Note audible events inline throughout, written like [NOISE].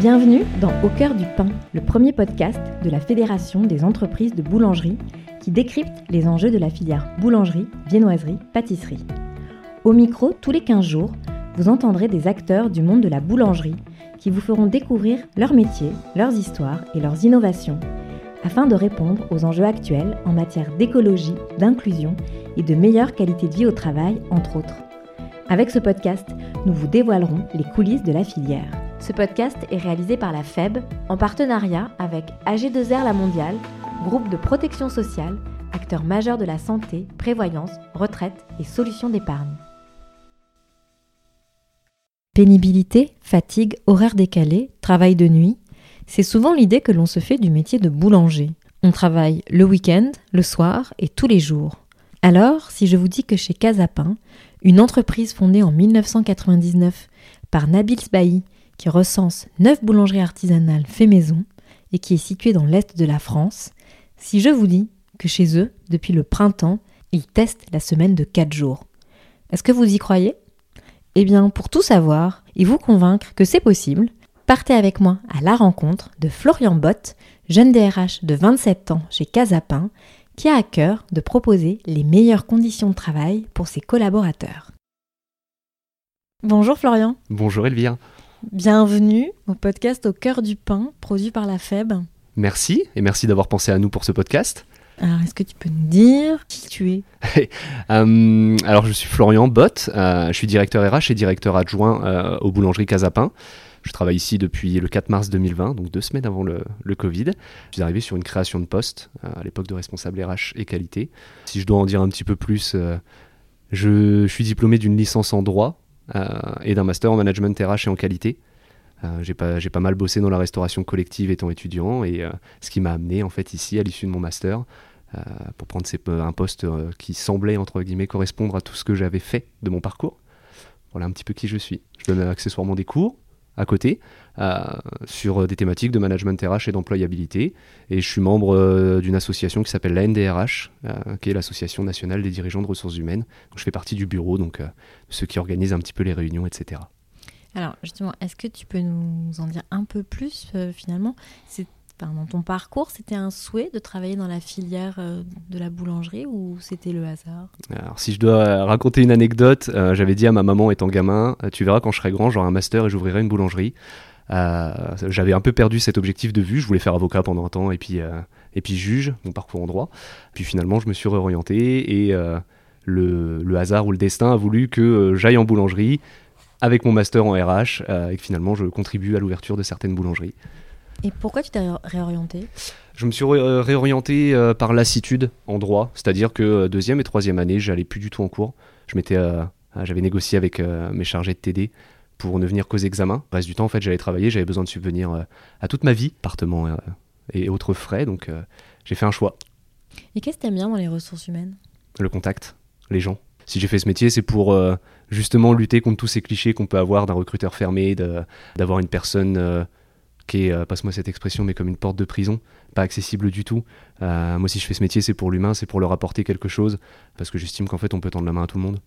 Bienvenue dans Au cœur du pain, le premier podcast de la Fédération des entreprises de boulangerie qui décrypte les enjeux de la filière boulangerie, viennoiserie, pâtisserie. Au micro, tous les 15 jours, vous entendrez des acteurs du monde de la boulangerie qui vous feront découvrir leur métier, leurs histoires et leurs innovations afin de répondre aux enjeux actuels en matière d'écologie, d'inclusion et de meilleure qualité de vie au travail, entre autres. Avec ce podcast, nous vous dévoilerons les coulisses de la filière. Ce podcast est réalisé par la FEB en partenariat avec AG2R La Mondiale, groupe de protection sociale, acteur majeur de la santé, prévoyance, retraite et solutions d'épargne. Pénibilité, fatigue, horaire décalé, travail de nuit, c'est souvent l'idée que l'on se fait du métier de boulanger. On travaille le week-end, le soir et tous les jours. Alors, si je vous dis que chez Casapin, une entreprise fondée en 1999 par Nabil Sbahi, qui recense 9 boulangeries artisanales fait maison et qui est située dans l'est de la France, si je vous dis que chez eux, depuis le printemps, ils testent la semaine de 4 jours, est-ce que vous y croyez? Eh bien, pour tout savoir et vous convaincre que c'est possible, partez avec moi à la rencontre de Florian Bott, jeune DRH de 27 ans chez Casapin, qui a à cœur de proposer les meilleures conditions de travail pour ses collaborateurs. Bonjour Florian. Bonjour Elvire. Bienvenue au podcast Au cœur du pain, produit par la FEB. Merci, et merci d'avoir pensé à nous pour ce podcast. Alors, est-ce que tu peux nous dire qui tu es? [LAUGHS] Euh, Alors, je suis Florian Bott, euh, je suis directeur RH et directeur adjoint euh, aux boulangeries Casapin. Je travaille ici depuis le 4 mars 2020, donc deux semaines avant le, Covid. Je suis arrivé sur une création de poste euh, à l'époque de responsable RH et qualité. Si je dois en dire un petit peu plus, je, suis diplômé d'une licence en droit et d'un master en management RH et en qualité. j'ai pas, mal bossé dans la restauration collective étant étudiant et ce qui m'a amené en fait ici à l'issue de mon master pour prendre un poste qui semblait entre guillemets correspondre à tout ce que j'avais fait de mon parcours. Voilà un petit peu qui je suis. Je donne accessoirement des cours, à côté euh, sur des thématiques de management RH et d'employabilité. Et je suis membre euh, d'une association qui s'appelle la NDRH, euh, qui est l'Association nationale des dirigeants de ressources humaines. Donc, je fais partie du bureau, donc ceux qui organisent un petit peu les réunions, etc. Alors justement, est-ce que tu peux nous en dire un peu plus finalement? Dans ton parcours, c'était un souhait de travailler dans la filière euh, de la boulangerie ou c'était le hasard? Alors, si je dois raconter une anecdote, euh, j'avais dit à ma maman étant gamin, euh, tu verras quand je serai grand, j'aurai un master et j'ouvrirai une boulangerie. j'avais un peu perdu cet objectif de vue. Je voulais faire avocat pendant un temps et puis, et puis juge, mon parcours en droit. Puis finalement, je me suis réorienté et le, le, hasard ou le destin a voulu que j'aille en boulangerie avec mon master en RH et que finalement je contribue à l'ouverture de certaines boulangeries. Et pourquoi tu t'es réorienté? Je me suis euh, réorienté euh, par lassitude en droit, c'est-à-dire que euh, deuxième et troisième année, j'allais plus du tout en cours. Je m'étais, j'avais négocié avec mes chargés de TD pour ne venir qu'aux examens. Le reste du temps, en fait, j'allais travailler, j'avais besoin de subvenir à toute ma vie, appartement et autres frais, donc j'ai fait un choix. Et qu'est-ce que tu aimes bien dans les ressources humaines? Le contact, les gens. Si j'ai fait ce métier, c'est pour justement lutter contre tous ces clichés qu'on peut avoir d'un recruteur fermé, d'avoir une personne qui est, euh, passe-moi cette expression, mais comme une porte de prison, pas accessible du tout. Euh, moi, si je fais ce métier, c'est pour l'humain, c'est pour leur apporter quelque chose, parce que j'estime qu'en fait, on peut tendre la main à tout le monde.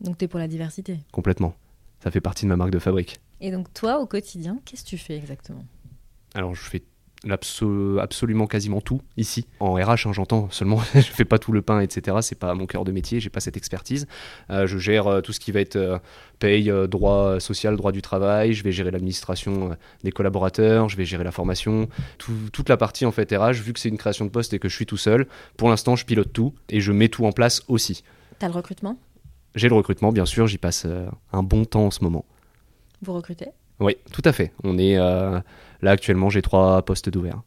Donc, tu es pour la diversité Complètement. Ça fait partie de ma marque de fabrique. Et donc, toi, au quotidien, qu'est-ce que tu fais exactement? Alors, je fais absolument quasiment tout ici. En RH, hein, j'entends seulement, [LAUGHS] je fais pas tout le pain, etc. C'est pas mon cœur de métier, j'ai pas cette expertise. Euh, je gère euh, tout ce qui va être euh, paye, droit social, droit du travail. Je vais gérer l'administration des collaborateurs, je vais gérer la formation, toute la partie en fait RH. Vu que c'est une création de poste et que je suis tout seul, pour l'instant, je pilote tout et je mets tout en place aussi. T'as le recrutement? J'ai le recrutement, bien sûr. J'y passe un bon temps en ce moment. Vous recrutez? Oui, tout à fait. On est Là, actuellement, j'ai trois postes d'ouvert.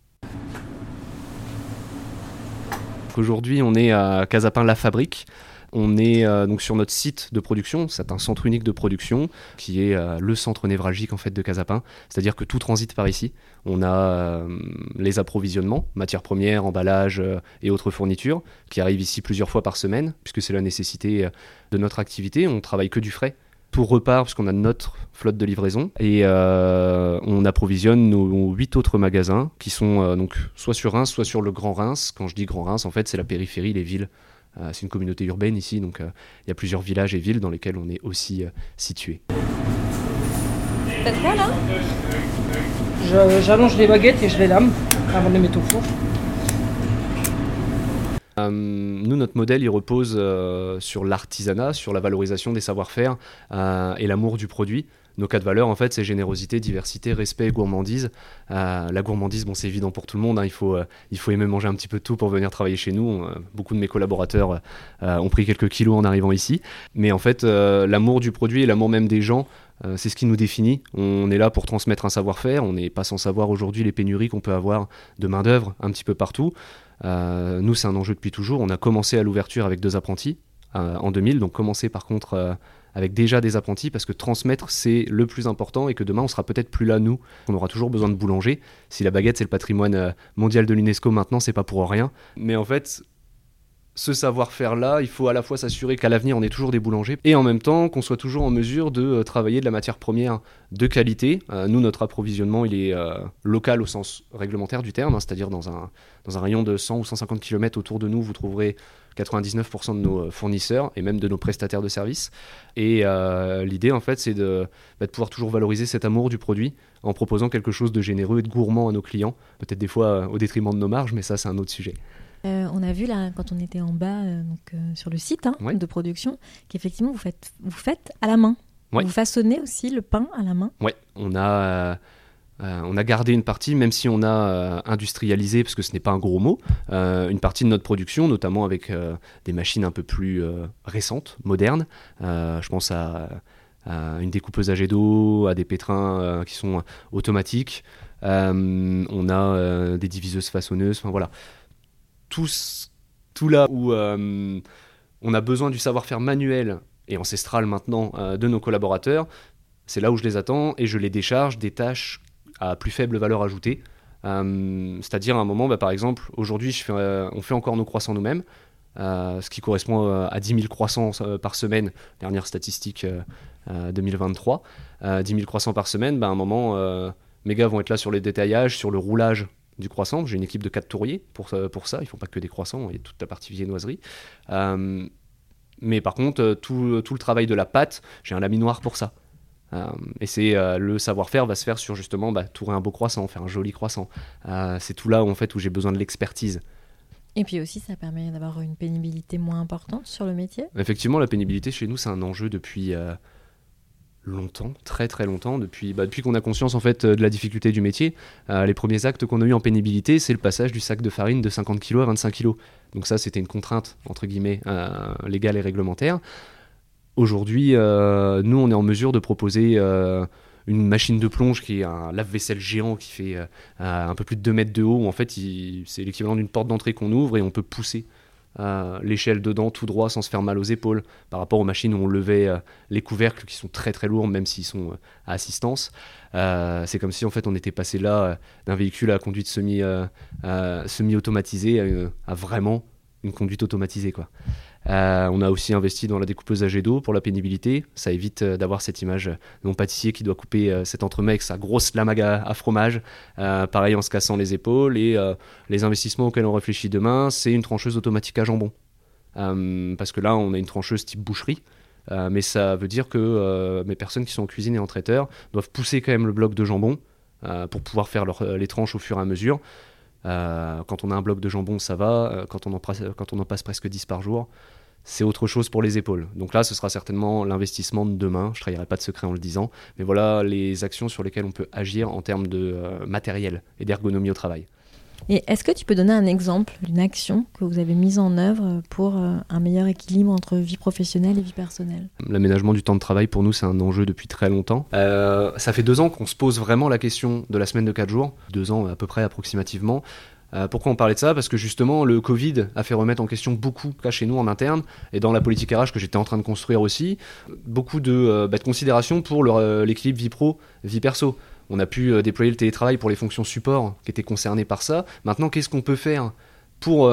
Aujourd'hui, on est à Casapin La Fabrique. On est euh, donc sur notre site de production, c'est un centre unique de production qui est euh, le centre névralgique en fait de Casapin, c'est-à-dire que tout transite par ici. On a euh, les approvisionnements, matières premières, emballages et autres fournitures qui arrivent ici plusieurs fois par semaine puisque c'est la nécessité de notre activité. On travaille que du frais repart, puisqu'on a notre flotte de livraison, et euh, on approvisionne nos huit autres magasins qui sont euh, donc soit sur Reims, soit sur le Grand Reims. Quand je dis Grand Reims, en fait, c'est la périphérie, les villes. Euh, c'est une communauté urbaine ici, donc il y a plusieurs villages et villes dans lesquels on est aussi situé. là J'allonge les baguettes et je les lame avant de les mettre au four. Euh, nous, notre modèle, il repose euh, sur l'artisanat, sur la valorisation des savoir-faire euh, et l'amour du produit. Nos quatre valeurs, en fait, c'est générosité, diversité, respect, gourmandise. la gourmandise, bon, c'est évident pour tout le monde. Hein. il, faut, il faut aimer manger un petit peu de tout pour venir travailler chez nous. beaucoup de mes collaborateurs ont pris quelques kilos en arrivant ici. Mais en fait, l'amour du produit et l'amour même des gens, c'est ce qui nous définit. On est là pour transmettre un savoir-faire. On n'est pas sans savoir aujourd'hui les pénuries qu'on peut avoir de main-d'œuvre un petit peu partout. Euh, nous, c'est un enjeu depuis toujours. On a commencé à l'ouverture avec deux apprentis euh, en 2000, donc commencer par contre euh, avec déjà des apprentis parce que transmettre c'est le plus important et que demain on sera peut-être plus là nous. On aura toujours besoin de boulanger. Si la baguette c'est le patrimoine mondial de l'UNESCO maintenant, c'est pas pour rien. Mais en fait, ce savoir-faire-là, il faut à la fois s'assurer qu'à l'avenir on ait toujours des boulangers et en même temps qu'on soit toujours en mesure de euh, travailler de la matière première de qualité. Euh, nous, notre approvisionnement, il est euh, local au sens réglementaire du terme, hein, c'est-à-dire dans un, dans un rayon de 100 ou 150 km autour de nous, vous trouverez 99% de nos fournisseurs et même de nos prestataires de services. Et l'idée, en fait, c'est de, bah, de, pouvoir toujours valoriser cet amour du produit en proposant quelque chose de généreux et de gourmand à nos clients, peut-être des fois au détriment de nos marges, mais ça, c'est un autre sujet. Euh, on a vu là, quand on était en bas euh, donc, euh, sur le site hein, de production, qu'effectivement vous faites, vous faites à la main. Vous façonnez aussi le pain à la main. Oui, on a. on a gardé une partie, même si on a industrialisé, parce que ce n'est pas un gros mot, une partie de notre production, notamment avec des machines un peu plus récentes, modernes. je pense à, une découpeuse à jet d'eau, à des pétrins qui sont automatiques. on a des diviseuses façonneuses. Enfin voilà, tout, tout là où euh, on a besoin du savoir-faire manuel et ancestral maintenant euh, de nos collaborateurs, c'est là où je les attends et je les décharge des tâches à plus faible valeur ajoutée. Euh, c'est-à-dire à un moment, bah, par exemple, aujourd'hui, on fait encore nos croissants nous-mêmes, ce qui correspond à 10 000 croissants par semaine, dernière statistique 2023. 10 000 croissants par semaine, bah, à un moment, mes gars vont être là sur les détaillages, sur le roulage du croissant. J'ai une équipe de quatre touriers pour, euh, pour ça. Ils font pas que des croissants, il y a toute la partie viennoiserie. Euh, mais par contre, euh, tout, tout, le travail de la pâte, j'ai un laminoir pour ça. et c'est le savoir-faire va se faire sur justement bah, tourer un beau croissant, faire un joli croissant. c'est tout là où, en fait où j'ai besoin de l'expertise. Et puis aussi, ça permet d'avoir une pénibilité moins importante sur le métier. Effectivement, la pénibilité chez nous, c'est un enjeu depuis longtemps, très très longtemps, depuis, bah, depuis qu'on a conscience en fait de la difficulté du métier. Euh, les premiers actes qu'on a eu en pénibilité, c'est le passage du sac de farine de 50 kg à 25 kg. Donc ça, c'était une contrainte, entre guillemets, euh, légale et réglementaire. Aujourd'hui, euh, nous, on est en mesure de proposer une machine de plonge qui est un lave-vaisselle géant qui fait un peu plus de 2 mètres de haut, où en fait, c'est l'équivalent d'une porte d'entrée qu'on ouvre et on peut pousser l'échelle dedans tout droit sans se faire mal aux épaules par rapport aux machines où on levait euh, les couvercles qui sont très très lourds même s'ils sont euh, à assistance. Euh, c'est comme si en fait on était passé là d'un véhicule à conduite semi, semi automatisée à, à, vraiment une conduite automatisée quoi. Euh, on a aussi investi dans la découpeuse à jet d'eau pour la pénibilité. Ça évite euh, d'avoir cette image de mon pâtissier qui doit couper euh, cet entremets avec sa grosse lame à, fromage, pareil en se cassant les épaules. Et les investissements auxquels on réfléchit demain, c'est une trancheuse automatique à jambon. parce que là, on a une trancheuse type boucherie. mais ça veut dire que mes personnes qui sont en cuisine et en traiteur doivent pousser quand même le bloc de jambon pour pouvoir faire les tranches au fur et à mesure. Quand on a un bloc de jambon, ça va. quand, on en, quand on en passe presque 10 par jour, c'est autre chose pour les épaules. Donc là, ce sera certainement l'investissement de demain. Je ne trahirai pas de secret en le disant. Mais voilà les actions sur lesquelles on peut agir en termes de euh, matériel et d'ergonomie au travail. Et est-ce que tu peux donner un exemple d'une action que vous avez mise en œuvre pour euh, un meilleur équilibre entre vie professionnelle et vie personnelle? L'aménagement du temps de travail, pour nous, c'est un enjeu depuis très longtemps. Euh, ça fait deux ans qu'on se pose vraiment la question de la semaine de quatre jours, deux ans à peu près approximativement. Euh, pourquoi on parlait de ça? Parce que justement, le Covid a fait remettre en question beaucoup, là chez nous en interne, et dans la politique RH que j'étais en train de construire aussi, beaucoup de, euh, bah, pour l'équilibre vie pro, vie perso. On a pu déployer le télétravail pour les fonctions support qui étaient concernées par ça. Maintenant, qu'est-ce qu'on peut faire pour,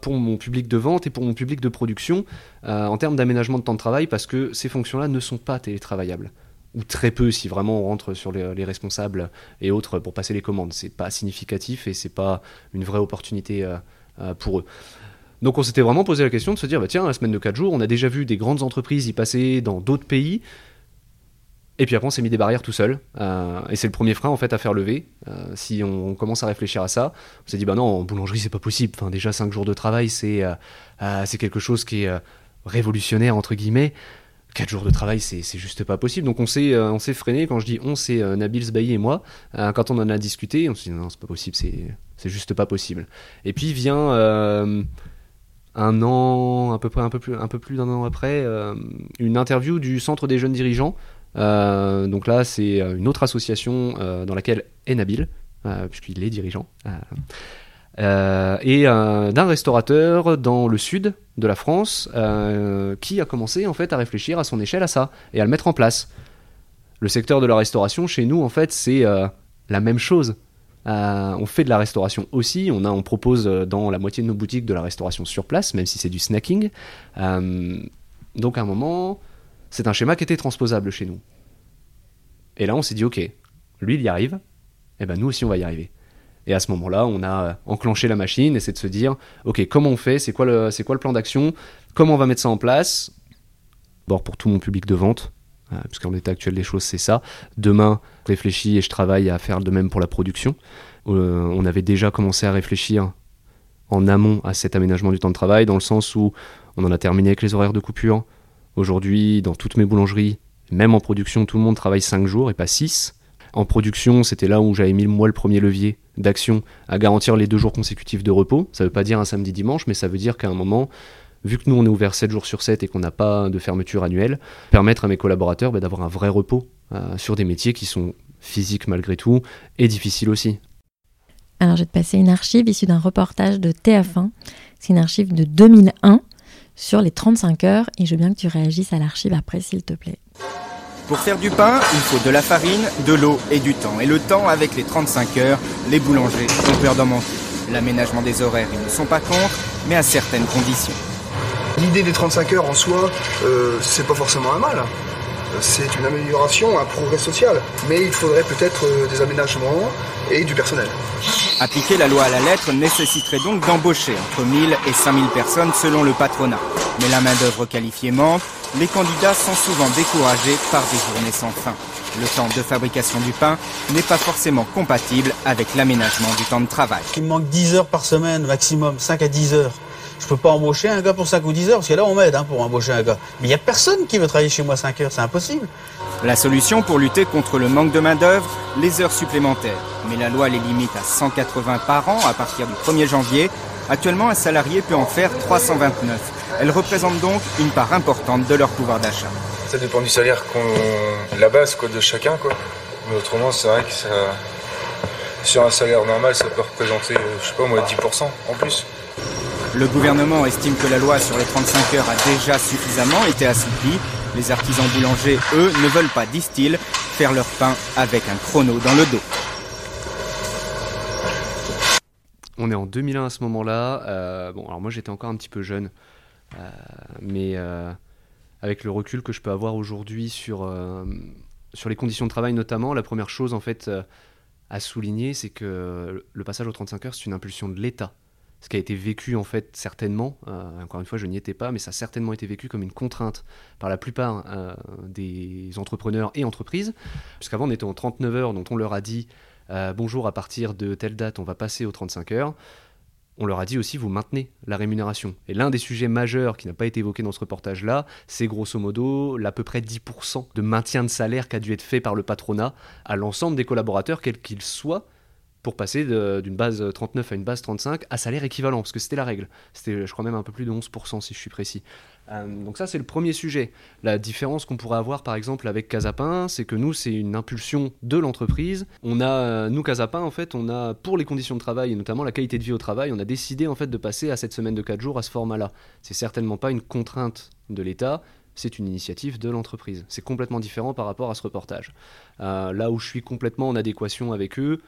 pour mon public de vente et pour mon public de production en termes d'aménagement de temps de travail? Parce que ces fonctions-là ne sont pas télétravaillables ou très peu si vraiment on rentre sur les, responsables et autres pour passer les commandes. C'est pas significatif et c'est pas une vraie opportunité euh, euh, pour eux. Donc on s'était vraiment posé la question de se dire, bah tiens, la semaine de 4 jours, on a déjà vu des grandes entreprises y passer dans d'autres pays. Et puis après, on s'est mis des barrières tout seul. Euh, et c'est le premier frein en fait à faire lever. Euh, si on, commence à réfléchir à ça, on s'est dit bah non, en boulangerie c'est pas possible. Enfin déjà 5 jours de travail, c'est euh, c'est quelque chose qui est révolutionnaire entre guillemets. 4 jours de travail, c'est juste pas possible. Donc on s'est on freiné. Quand je dis on, c'est Nabil Zbaï et moi. quand on en a discuté, on s'est dit non, c'est pas possible, c'est juste pas possible. Et puis vient un an, à peu près un peu plus, plus d'un an après, une interview du Centre des jeunes dirigeants donc là, c'est euh, une autre association euh, dans laquelle est Nabil, puisqu'il est dirigeant. et d'un restaurateur dans le sud de la France qui a commencé en fait à réfléchir à son échelle à ça et à le mettre en place. Le secteur de la restauration chez nous en fait c'est la même chose. on fait de la restauration aussi. On, a, on propose dans la moitié de nos boutiques de la restauration sur place, même si c'est du snacking. donc à un moment, c'est un schéma qui était transposable chez nous. Et là, on s'est dit, ok, lui, il y arrive, et eh ben nous aussi, on va y arriver. Et à ce moment-là, on a euh, enclenché la machine et c'est de se dire, ok, comment on fait? C'est quoi le, plan d'action? Comment on va mettre ça en place? Bon, pour tout mon public de vente, euh, puisqu'en l'état actuel des choses, c'est ça. Demain, je réfléchis et je travaille à faire de même pour la production. Euh, on avait déjà commencé à réfléchir en amont à cet aménagement du temps de travail, dans le sens où on en a terminé avec les horaires de coupure, Aujourd'hui, dans toutes mes boulangeries, même en production, tout le monde travaille 5 jours et pas 6. En production, c'était là où j'avais mis moi le premier levier d'action à garantir les deux jours consécutifs de repos. Ça ne veut pas dire un samedi-dimanche, mais ça veut dire qu'à un moment, vu que nous on est ouvert 7 jours sur 7 et qu'on n'a pas de fermeture annuelle, permettre à mes collaborateurs bah, d'avoir un vrai repos euh, sur des métiers qui sont physiques malgré tout et difficiles aussi. Alors je vais te passer une archive issue d'un reportage de TF1. C'est une archive de 2001 sur les 35 heures et je veux bien que tu réagisses à l'archive après s'il te plaît. Pour faire du pain, il faut de la farine, de l'eau et du temps. Et le temps, avec les 35 heures, les boulangers ont peur d'en manquer. L'aménagement des horaires, ils ne sont pas contre, mais à certaines conditions. L'idée des 35 heures en soi, euh, c'est pas forcément un mal c'est une amélioration, un progrès social. Mais il faudrait peut-être euh, des aménagements et du personnel. Appliquer la loi à la lettre nécessiterait donc d'embaucher entre 1000 et 5000 personnes selon le patronat. Mais la main-d'œuvre qualifiée manque, les candidats sont souvent découragés par des journées sans fin. Le temps de fabrication du pain n'est pas forcément compatible avec l'aménagement du temps de travail. Il manque 10 heures par semaine maximum, 5 à 10 heures. Je peux pas embaucher un gars pour 5 ou 10 heures, parce que là, on m'aide hein, pour embaucher un gars. Mais il n'y a personne qui veut travailler chez moi 5 heures, c'est impossible. La solution pour lutter contre le manque de main-d'œuvre, les heures supplémentaires. Mais la loi les limite à 180 par an à partir du 1er janvier. Actuellement, un salarié peut en faire 329. Elles représentent donc une part importante de leur pouvoir d'achat. Ça dépend du salaire qu'on. la base quoi, de chacun. Quoi. Mais autrement, c'est vrai que ça. Sur un salaire normal, ça peut représenter, je sais pas moi, 10% en plus. Le gouvernement estime que la loi sur les 35 heures a déjà suffisamment été assouplie. Les artisans boulangers, eux, ne veulent pas, disent-ils, faire leur pain avec un chrono dans le dos. On est en 2001 à ce moment-là. Euh, bon, alors moi j'étais encore un petit peu jeune, euh, mais euh, avec le recul que je peux avoir aujourd'hui sur, sur les conditions de travail notamment, la première chose en fait à souligner, c'est que le passage aux 35 heures, c'est une impulsion de l'État ce qui a été vécu en fait certainement, euh, encore une fois je n'y étais pas, mais ça a certainement été vécu comme une contrainte par la plupart euh, des entrepreneurs et entreprises, puisqu'avant on était en 39 heures, donc on leur a dit euh, bonjour à partir de telle date on va passer aux 35 heures. On leur a dit aussi vous maintenez la rémunération. Et l'un des sujets majeurs qui n'a pas été évoqué dans ce reportage-là, c'est grosso modo l'à peu près 10% de maintien de salaire qui a dû être fait par le patronat à l'ensemble des collaborateurs, quels qu'ils soient, pour passer d'une base 39 à une base 35 à salaire équivalent, parce que c'était la règle. C'était, je crois même un peu plus de 11% si je suis précis. Euh, donc ça, c'est le premier sujet. La différence qu'on pourrait avoir, par exemple, avec Casapin, c'est que nous, c'est une impulsion de l'entreprise. On a, nous, Casapin, en fait, on a, pour les conditions de travail, et notamment la qualité de vie au travail, on a décidé, en fait, de passer à cette semaine de 4 jours à ce format-là. C'est certainement pas une contrainte de l'État, c'est une initiative de l'entreprise. C'est complètement différent par rapport à ce reportage. Euh, là où je suis complètement en adéquation avec eux,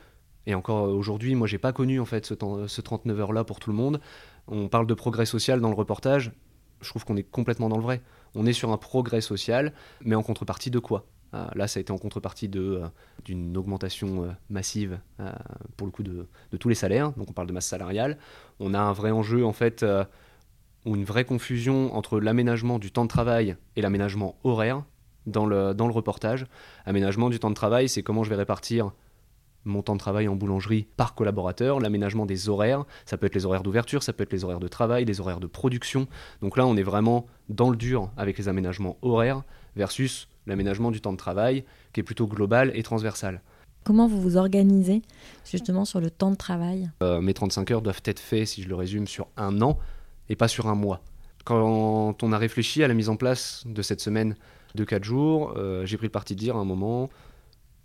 et encore aujourd'hui, moi, j'ai pas connu en fait ce, ce 39 heures là pour tout le monde. On parle de progrès social dans le reportage. Je trouve qu'on est complètement dans le vrai. On est sur un progrès social, mais en contrepartie de quoi? Ah, Là, ça a été en contrepartie euh, d'une augmentation euh, massive euh, pour le coup de, de, tous les salaires. Donc, on parle de masse salariale. On a un vrai enjeu en fait ou une vraie confusion entre l'aménagement du temps de travail et l'aménagement horaire dans le, dans le reportage. Aménagement du temps de travail, c'est comment je vais répartir mon temps de travail en boulangerie par collaborateur, l'aménagement des horaires, ça peut être les horaires d'ouverture, ça peut être les horaires de travail, les horaires de production. Donc là, on est vraiment dans le dur avec les aménagements horaires versus l'aménagement du temps de travail qui est plutôt global et transversal. Comment vous vous organisez justement sur le temps de travail? Euh, mes 35 heures doivent être faits, si je le résume, sur un an et pas sur un mois. Quand on a réfléchi à la mise en place de cette semaine de 4 jours, euh, j'ai pris le parti de dire à un moment,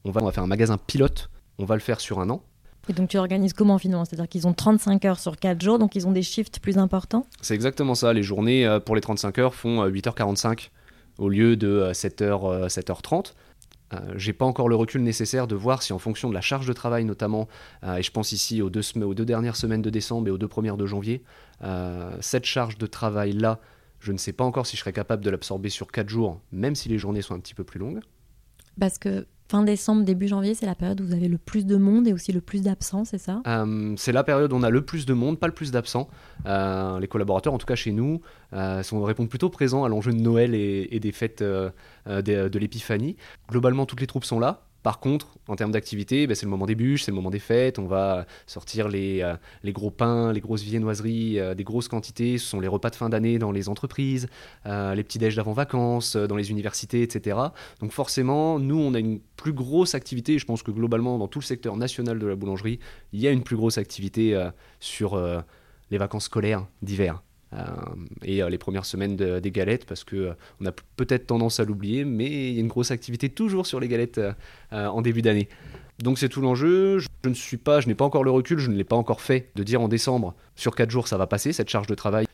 on va, on va faire un magasin pilote, on va le faire sur un an. Et donc tu organises comment finalement? C'est-à-dire qu'ils ont 35 heures sur 4 jours, donc ils ont des shifts plus importants? C'est exactement ça, les journées euh, pour les 35 heures font euh, 8h45 au lieu de euh, 7h, euh, 7h30. Euh, j'ai pas encore le recul nécessaire de voir si en fonction de la charge de travail notamment, euh, et je pense ici aux deux, sem- aux deux dernières semaines de décembre et aux deux premières de janvier, euh, cette charge de travail là, je ne sais pas encore si je serais capable de l'absorber sur 4 jours, même si les journées sont un petit peu plus longues. Parce que fin décembre, début janvier, c'est la période où vous avez le plus de monde et aussi le plus d'absents, c'est ça? Euh, c'est la période où on a le plus de monde, pas le plus d'absents. Euh, les collaborateurs, en tout cas chez nous, euh, sont, répondent plutôt présents à l'enjeu de Noël et, des fêtes de l'épiphanie. Globalement, toutes les troupes sont là. Par contre, en termes d'activité, ben, c'est le moment des bûches, c'est le moment des fêtes. On va sortir les, euh, gros pains, les grosses viennoiseries, euh, des grosses quantités. Ce sont les repas de fin d'année dans les entreprises, euh, les petits déj d'avant vacances, euh, dans les universités, etc. Donc forcément, nous, on a une plus grosse activité. Je pense que globalement, dans tout le secteur national de la boulangerie, il y a une plus grosse activité sur les vacances scolaires d'hiver. Euh, et euh, les premières semaines de- des galettes, parce que euh, on a peut-être tendance à l'oublier, mais il y a une grosse activité toujours sur les galettes en début d'année. Donc c'est tout l'enjeu. Je, ne suis pas, je n'ai pas encore le recul, je ne l'ai pas encore fait de dire en décembre sur 4 jours ça va passer cette charge de travail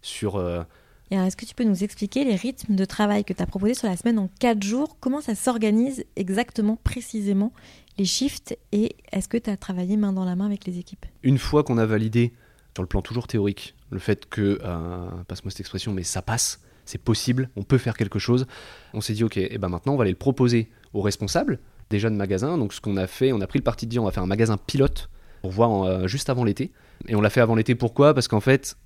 sur euh, est-ce que tu peux nous expliquer les rythmes de travail que tu as proposés sur la semaine en 4 jours? Comment ça s'organise exactement, précisément, les shifts? Et est-ce que tu as travaillé main dans la main avec les équipes? Une fois qu'on a validé, sur le plan toujours théorique, le fait que, euh, passe-moi cette expression, mais ça passe, c'est possible, on peut faire quelque chose, on s'est dit, ok, et ben maintenant on va aller le proposer aux responsables, déjà de magasin. Donc ce qu'on a fait, on a pris le parti de dire, on va faire un magasin pilote pour voir euh, juste avant l'été. Et on l'a fait avant l'été, pourquoi? Parce qu'en fait,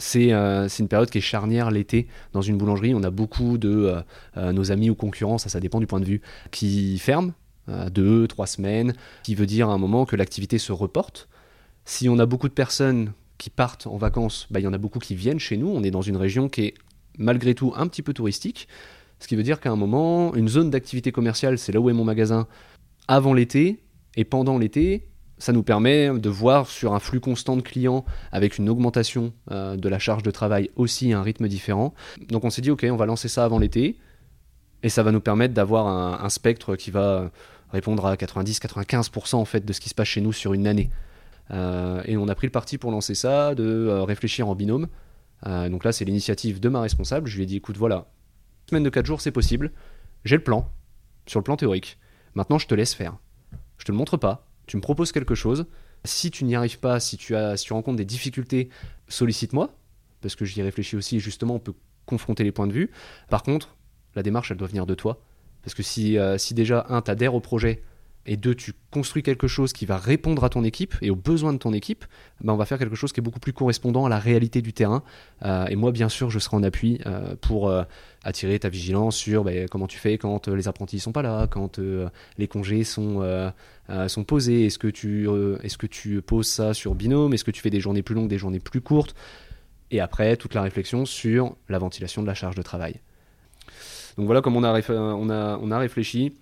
c'est euh, une période qui est charnière l'été dans une boulangerie. On a beaucoup de euh, euh, nos amis ou concurrents, ça, ça dépend du point de vue, qui ferment deux, trois semaines, qui veut dire à un moment que l'activité se reporte. Si on a beaucoup de personnes qui partent en vacances, bah, il y en a beaucoup qui viennent chez nous. On est dans une région qui est malgré tout un petit peu touristique. Ce qui veut dire qu'à un moment, une zone d'activité commerciale, c'est là où est mon magasin, avant l'été et pendant l'été, ça nous permet de voir sur un flux constant de clients avec une augmentation euh, de la charge de travail aussi à un rythme différent. Donc on s'est dit, ok, on va lancer ça avant l'été et ça va nous permettre d'avoir un, un spectre qui va répondre à 90-95% en fait de ce qui se passe chez nous sur une année. Euh, et on a pris le parti pour lancer ça, de euh, réfléchir en binôme. Euh, donc là, c'est l'initiative de ma responsable. Je lui ai dit, écoute, voilà, semaine de 4 jours, c'est possible. J'ai le plan, sur le plan théorique. Maintenant, je te laisse faire. Je te le montre pas. Tu me proposes quelque chose. Si tu n'y arrives pas, si tu, as, si tu rencontres des difficultés, sollicite-moi. Parce que j'y réfléchis aussi, et justement, on peut confronter les points de vue. Par contre, la démarche, elle doit venir de toi. Parce que si, si déjà, un, t'adhères au projet, et deux, tu construis quelque chose qui va répondre à ton équipe et aux besoins de ton équipe, ben on va faire quelque chose qui est beaucoup plus correspondant à la réalité du terrain. Euh, et moi, bien sûr, je serai en appui euh, pour euh, attirer ta vigilance sur ben, comment tu fais quand les apprentis sont pas là, quand les congés sont, sont posés. Est-ce que, tu, poses ça sur binôme? Est-ce que tu fais des journées plus longues, des journées plus courtes? Et après, toute la réflexion sur la ventilation de la charge de travail. Donc voilà comme on a réfléchi.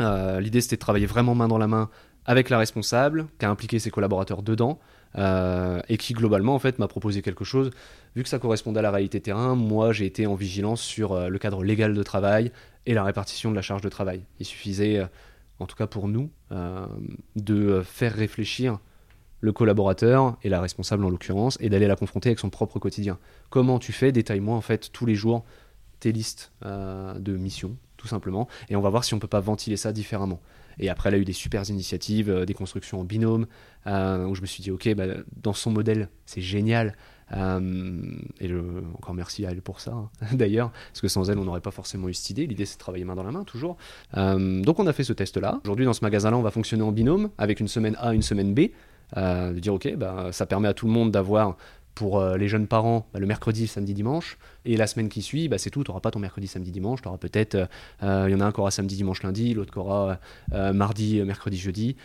Euh, L'idée c'était de travailler vraiment main dans la main avec la responsable, qui a impliqué ses collaborateurs dedans, euh, et qui globalement en fait m'a proposé quelque chose. Vu que ça correspondait à la réalité terrain, moi j'ai été en vigilance sur euh, le cadre légal de travail et la répartition de la charge de travail. Il suffisait, en tout cas pour nous, de faire réfléchir le collaborateur et la responsable en l'occurrence, et d'aller la confronter avec son propre quotidien. Comment tu fais? Détaille-moi en fait tous les jours tes listes de missions, tout simplement, et on va voir si on peut pas ventiler ça différemment. Et après, elle a eu des super initiatives, euh, des constructions en binôme, euh, où je me suis dit, ok, bah, dans son modèle, c'est génial. Euh, et encore merci à elle pour ça, hein, [LAUGHS] d'ailleurs, parce que sans elle, on n'aurait pas forcément eu cette idée. L'idée, c'est de travailler main dans la main, toujours. Donc, on a fait ce test-là. Aujourd'hui, dans ce magasin-là, on va fonctionner en binôme, avec une semaine A, une semaine B. De dire, ok, bah, ça permet à tout le monde d'avoir pour les jeunes parents, bah, le mercredi, samedi, dimanche. Et la semaine qui suit, bah, c'est tout. Tu n'auras pas ton mercredi, samedi, dimanche. Tu auras peut-être, il y en a un qui aura samedi, dimanche, lundi, l'autre qui aura mardi, mercredi, jeudi.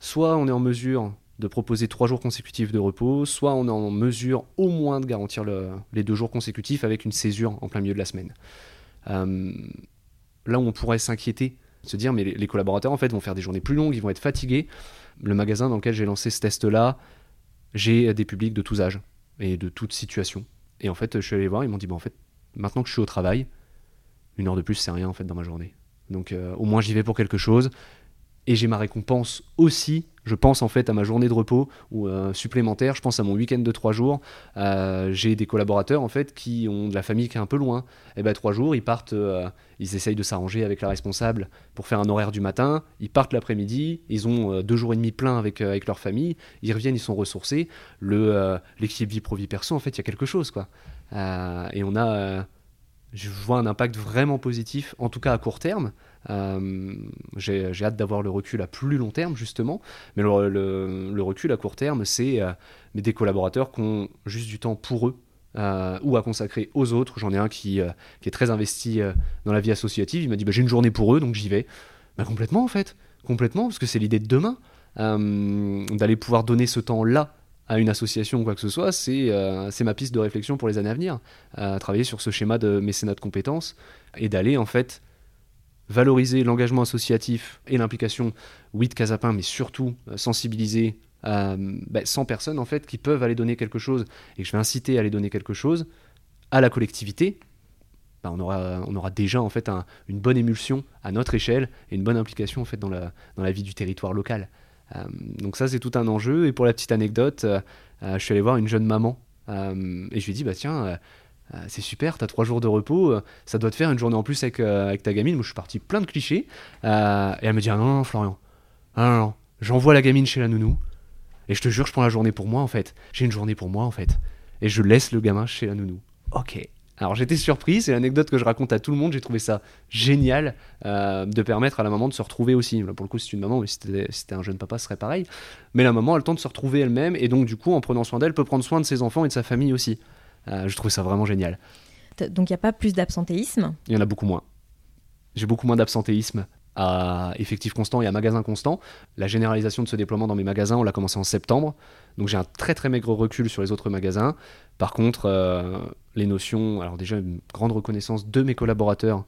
Soit on est en mesure de proposer trois jours consécutifs de repos, soit on est en mesure au moins de garantir les deux jours consécutifs avec une césure en plein milieu de la semaine. Euh, là où on pourrait s'inquiéter, se dire mais les, collaborateurs en fait vont faire des journées plus longues, ils vont être fatigués. Le magasin dans lequel j'ai lancé ce test-là, j'ai des publics de tous âges et de toutes situations. Et en fait, je suis allé voir, ils m'ont dit en fait, maintenant que je suis au travail, une heure de plus c'est rien en fait dans ma journée. Donc euh, au moins j'y vais pour quelque chose et j'ai ma récompense aussi. Je pense en fait à ma journée de repos ou euh, supplémentaire. Je pense à mon week-end de trois jours. Euh, j'ai des collaborateurs en fait qui ont de la famille qui est un peu loin. Et eh ben trois jours, ils partent, euh, ils essayent de s'arranger avec la responsable pour faire un horaire du matin. Ils partent l'après-midi. Ils ont deux jours et demi plein avec avec leur famille. Ils reviennent, ils sont ressourcés. Le l'équilibre vie pro vie perso, en fait, il y a quelque chose quoi. et on a, je vois un impact vraiment positif, en tout cas à court terme. Euh, j'ai hâte d'avoir le recul à plus long terme, justement. Mais le, recul à court terme, c'est euh, des collaborateurs qui ont juste du temps pour eux. Euh, ou à consacrer aux autres. J'en ai un qui, qui, est très investi dans la vie associative. Il m'a dit bah, j'ai une journée pour eux, donc j'y vais. Bah, complètement en fait, complètement, parce que c'est l'idée de demain, d'aller pouvoir donner ce temps-là à une association ou quoi que ce soit, c'est ma piste de réflexion pour les années à venir. travailler sur ce schéma de mécénat de compétences et d'aller en fait valoriser l'engagement associatif et l'implication, oui, de Casapin, mais surtout euh, sensibiliser 100 euh, bah, personnes en fait qui peuvent aller donner quelque chose. Et que je vais inciter à aller donner quelque chose à la collectivité, bah, on, aura, déjà en fait une bonne émulsion à notre échelle et une bonne implication en fait dans la, vie du territoire local. Euh, donc ça c'est tout un enjeu. Et pour la petite anecdote, je suis allé voir une jeune maman et je lui ai dit bah tiens c'est super, t'as trois jours de repos, euh, ça doit te faire une journée en plus avec, euh, avec ta gamine. Moi, je suis parti plein de clichés. et elle me dit ah non, non, Florian, ah, non, non, j'envoie la gamine chez la nounou. Et je te jure, je prends la journée pour moi, en fait. J'ai une journée pour moi, en fait. Et je laisse le gamin chez la nounou. Ok. Alors j'étais surpris, c'est l'anecdote que je raconte à tout le monde, j'ai trouvé ça génial de permettre à la maman de se retrouver aussi. Là, pour le coup c'est une maman, mais si c'était un jeune papa ce serait pareil. Mais la maman a le temps de se retrouver elle-même et donc du coup en prenant soin d'elle peut prendre soin de ses enfants et de sa famille aussi. Euh, je trouve ça vraiment génial. Donc il n'y a pas plus d'absentéisme? Il y en a beaucoup moins. J'ai beaucoup moins d'absentéisme à effectif constant et à magasin constant. La généralisation de ce déploiement dans mes magasins, on l'a commencé en septembre. Donc j'ai un très très maigre recul sur les autres magasins. Par contre, euh, les notions, alors déjà une grande reconnaissance de mes collaborateurs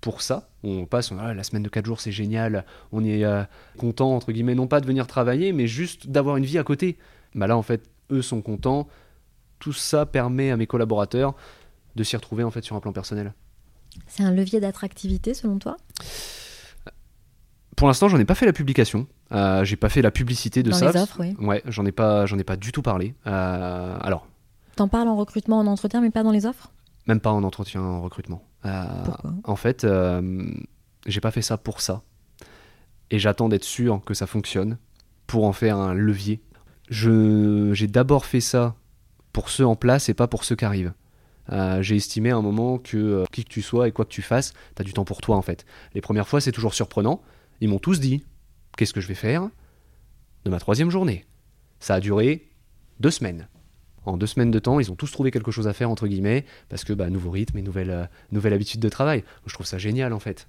pour ça. On passe, ah, la semaine de 4 jours c'est génial, on est euh, content, entre guillemets, non pas de venir travailler, mais juste d'avoir une vie à côté. Bah là en fait, eux sont contents, tout ça permet à mes collaborateurs de s'y retrouver en fait sur un plan personnel. C'est un levier d'attractivité selon toi? Pour l'instant, j'en ai pas fait la publication. Euh, j'ai pas fait la publicité de Dans ça. Les offres, oui. Ouais, j'en ai pas, j'en ai pas du tout parlé. Euh, alors. T'en parles en recrutement, en entretien, mais pas dans les offres? Même pas en entretien, en recrutement. Euh, Pourquoi? En fait, j'ai pas fait ça pour ça. Et j'attends d'être sûr que ça fonctionne pour en faire un levier. J'ai d'abord fait ça pour ceux en place et pas pour ceux qui arrivent. Euh, j'ai estimé à un moment que euh, qui que tu sois et quoi que tu fasses, tu as du temps pour toi en fait. Les premières fois, c'est toujours surprenant. Ils m'ont tous dit Qu'est-ce que je vais faire de ma troisième journée? Ça a duré deux semaines. En deux semaines de temps, ils ont tous trouvé quelque chose à faire, entre guillemets, parce que bah, nouveau rythme et nouvelle, euh, nouvelle habitude de travail. Je trouve ça génial en fait,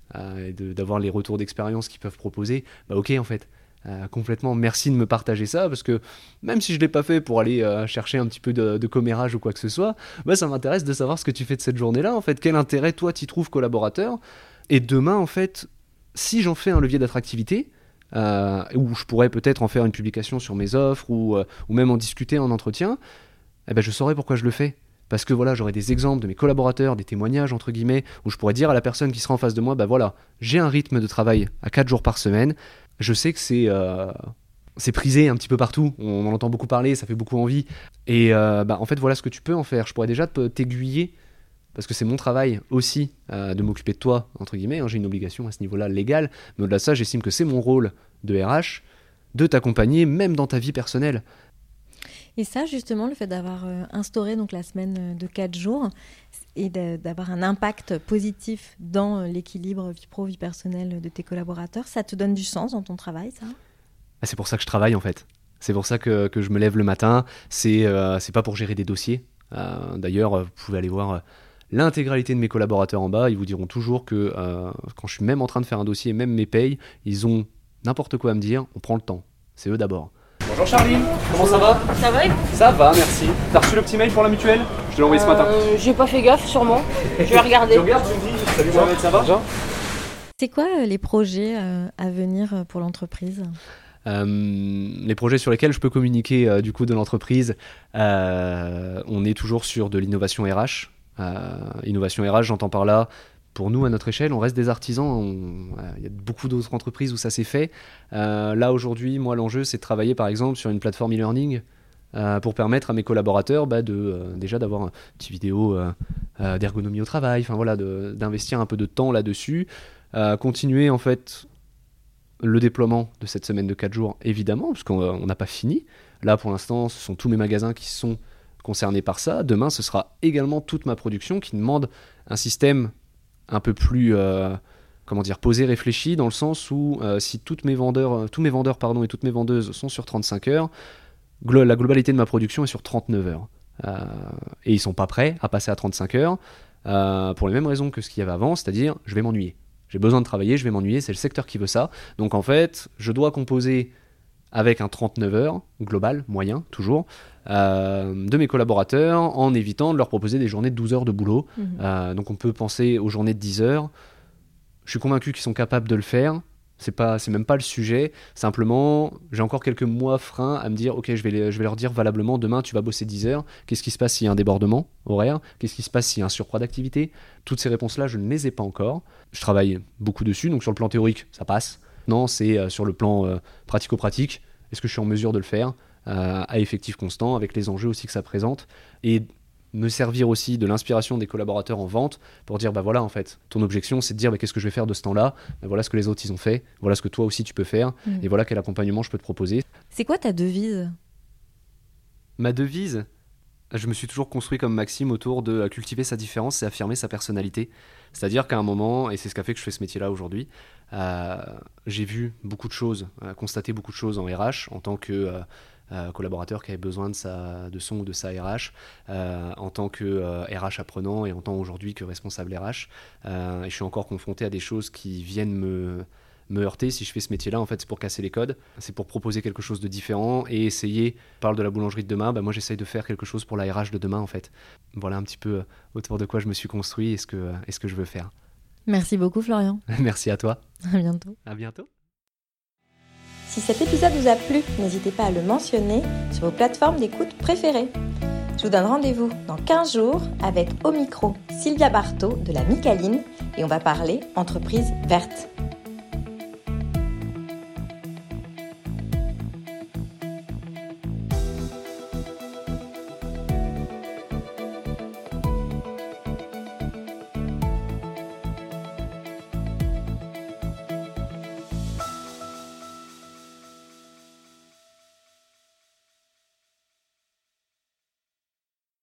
d'avoir les retours d'expérience qu'ils peuvent proposer. Bah ok en fait, euh, complètement merci de me partager ça parce que même si je l'ai pas fait pour aller euh, chercher un petit peu de, commérage ou quoi que ce soit, bah, ça m'intéresse de savoir ce que tu fais de cette journée-là en fait, quel intérêt toi t'y trouves collaborateur? Et demain en fait si j'en fais un levier d'attractivité euh, où je pourrais peut-être en faire une publication sur mes offres ou, ou même en discuter en entretien, eh ben, je saurais pourquoi je le fais. Parce que voilà, j'aurais des exemples de mes collaborateurs, des témoignages entre guillemets, où je pourrais dire à la personne qui sera en face de moi, bah voilà, j'ai un rythme de travail à 4 jours par semaine, je sais que c'est euh, c'est prisé un petit peu partout. On en entend beaucoup parler, ça fait beaucoup envie. Et euh, bah, en fait, voilà ce que tu peux en faire. Je pourrais déjà t'aiguiller parce que c'est mon travail aussi euh, de m'occuper de toi, entre guillemets. Hein. J'ai une obligation à ce niveau-là légale. Mais au-delà de ça, j'estime que c'est mon rôle de RH de t'accompagner, même dans ta vie personnelle. Et ça, justement, le fait d'avoir instauré donc la semaine de 4 jours, et d'avoir un impact positif dans l'équilibre vie pro, vie personnelle de tes collaborateurs, ça te donne du sens dans ton travail, ça? Ah, C'est pour ça que je travaille en fait. C'est pour ça que, que je me lève le matin. C'est euh, pas pour gérer des dossiers. Euh, D'ailleurs, euh, vous pouvez aller voir euh, l'intégralité de mes collaborateurs en bas. Ils vous diront toujours que euh, quand je suis même en train de faire un dossier, même mes payes, ils ont n'importe quoi à me dire. On prend le temps. C'est eux d'abord. Bonjour Charline, comment ça va Ça va Ça va, merci. T'as reçu le petit mail pour la mutuelle Je te l'ai envoyé ce matin. Euh, J'ai pas fait gaffe, sûrement. Je vais regarder. [LAUGHS] Tu regardes, tu me dis, salut Mohamed, ça va C'est quoi euh, les projets euh, à venir pour l'entreprise? Euh, les projets sur lesquels je peux communiquer euh, du coup de l'entreprise, euh, on est toujours sur de l'innovation RH. Euh, innovation RH, j'entends par là, pour nous à notre échelle, on reste des artisans. euh, Il y a beaucoup d'autres entreprises où ça s'est fait. Euh, là aujourd'hui, moi l'enjeu c'est de travailler par exemple sur une plateforme e-learning. euh, pour permettre à mes collaborateurs bah, de déjà d'avoir une petite vidéo d'ergonomie au travail, d'investir un peu de temps là-dessus, continuer en fait le déploiement de cette semaine de 4 jours, évidemment, parce qu'on on n'a pas fini. Là, pour l'instant, ce sont tous mes magasins qui sont concernés par ça. Demain, ce sera également toute ma production qui demande un système un peu plus, euh, comment dire, posé, réfléchi, dans le sens où euh, si toutes mes vendeurs, tous mes vendeurs pardon, et toutes mes vendeuses sont sur 35 heures, la globalité de ma production est sur 39 heures. Euh, et ils sont pas prêts à passer à 35 heures pour les mêmes raisons que ce qu'il y avait avant, c'est-à-dire je vais m'ennuyer. J'ai besoin de travailler, je vais m'ennuyer, c'est le secteur qui veut ça. Donc en fait, je dois composer avec un 39 heures global, moyen, toujours, euh, de mes collaborateurs en évitant de leur proposer des journées de 12 heures de boulot. Mhm. Euh, donc on peut penser aux journées de 10 heures. Je suis convaincu qu'ils sont capables de le faire. C'est pas, c'est même pas le sujet. Simplement, j'ai encore quelques mois freins à me dire, ok, je vais, les- je vais leur dire valablement, demain tu vas bosser 10 heures. Qu'est-ce qui se passe s'il y a un débordement horaire? Qu'est-ce qui se passe s'il y a un surcroît d'activité? Toutes ces réponses-là, je ne les ai pas encore. Je travaille beaucoup dessus, donc sur le plan théorique, ça passe. Non, c'est euh, sur le plan euh, pratico-pratique. Est-ce que je suis en mesure de le faire euh, à effectif constant, avec les enjeux aussi que ça présente et me servir aussi de l'inspiration des collaborateurs en vente pour dire bah voilà en fait ton objection c'est de dire bah, qu'est-ce que je vais faire de ce temps-là? Bah, voilà ce que les autres ils ont fait. Voilà ce que toi aussi tu peux faire. Mhm. et voilà quel accompagnement je peux te proposer. C'est quoi ta devise? Ma devise? Je me suis toujours construit comme Maxime autour de cultiver sa différence et affirmer sa personnalité. C'est-à-dire qu'à un moment, et c'est ce qui a fait que je fais ce métier-là aujourd'hui, euh, j'ai vu beaucoup de choses, euh, constaté beaucoup de choses en RH en tant que euh, collaborateur qui avait besoin de, de son ou de sa RH, en tant que RH apprenant et en tant aujourd'hui que responsable RH. Et je suis encore confronté à des choses qui viennent me, me heurter si je fais ce métier-là. En fait, c'est pour casser les codes, c'est pour proposer quelque chose de différent et essayer. On parle de la boulangerie de demain, bah moi j'essaye de faire quelque chose pour la RH de demain en fait. Voilà un petit peu euh, autour de quoi je me suis construit et ce que, euh, et ce que je veux faire. Merci beaucoup Florian. [LAUGHS] Merci à toi. À bientôt. À bientôt. Si cet épisode vous a plu, n'hésitez pas à le mentionner sur vos plateformes d'écoute préférées. Je vous donne rendez-vous dans 15 jours avec au micro Sylvia Barthaud de la Micaline et on va parler entreprise verte.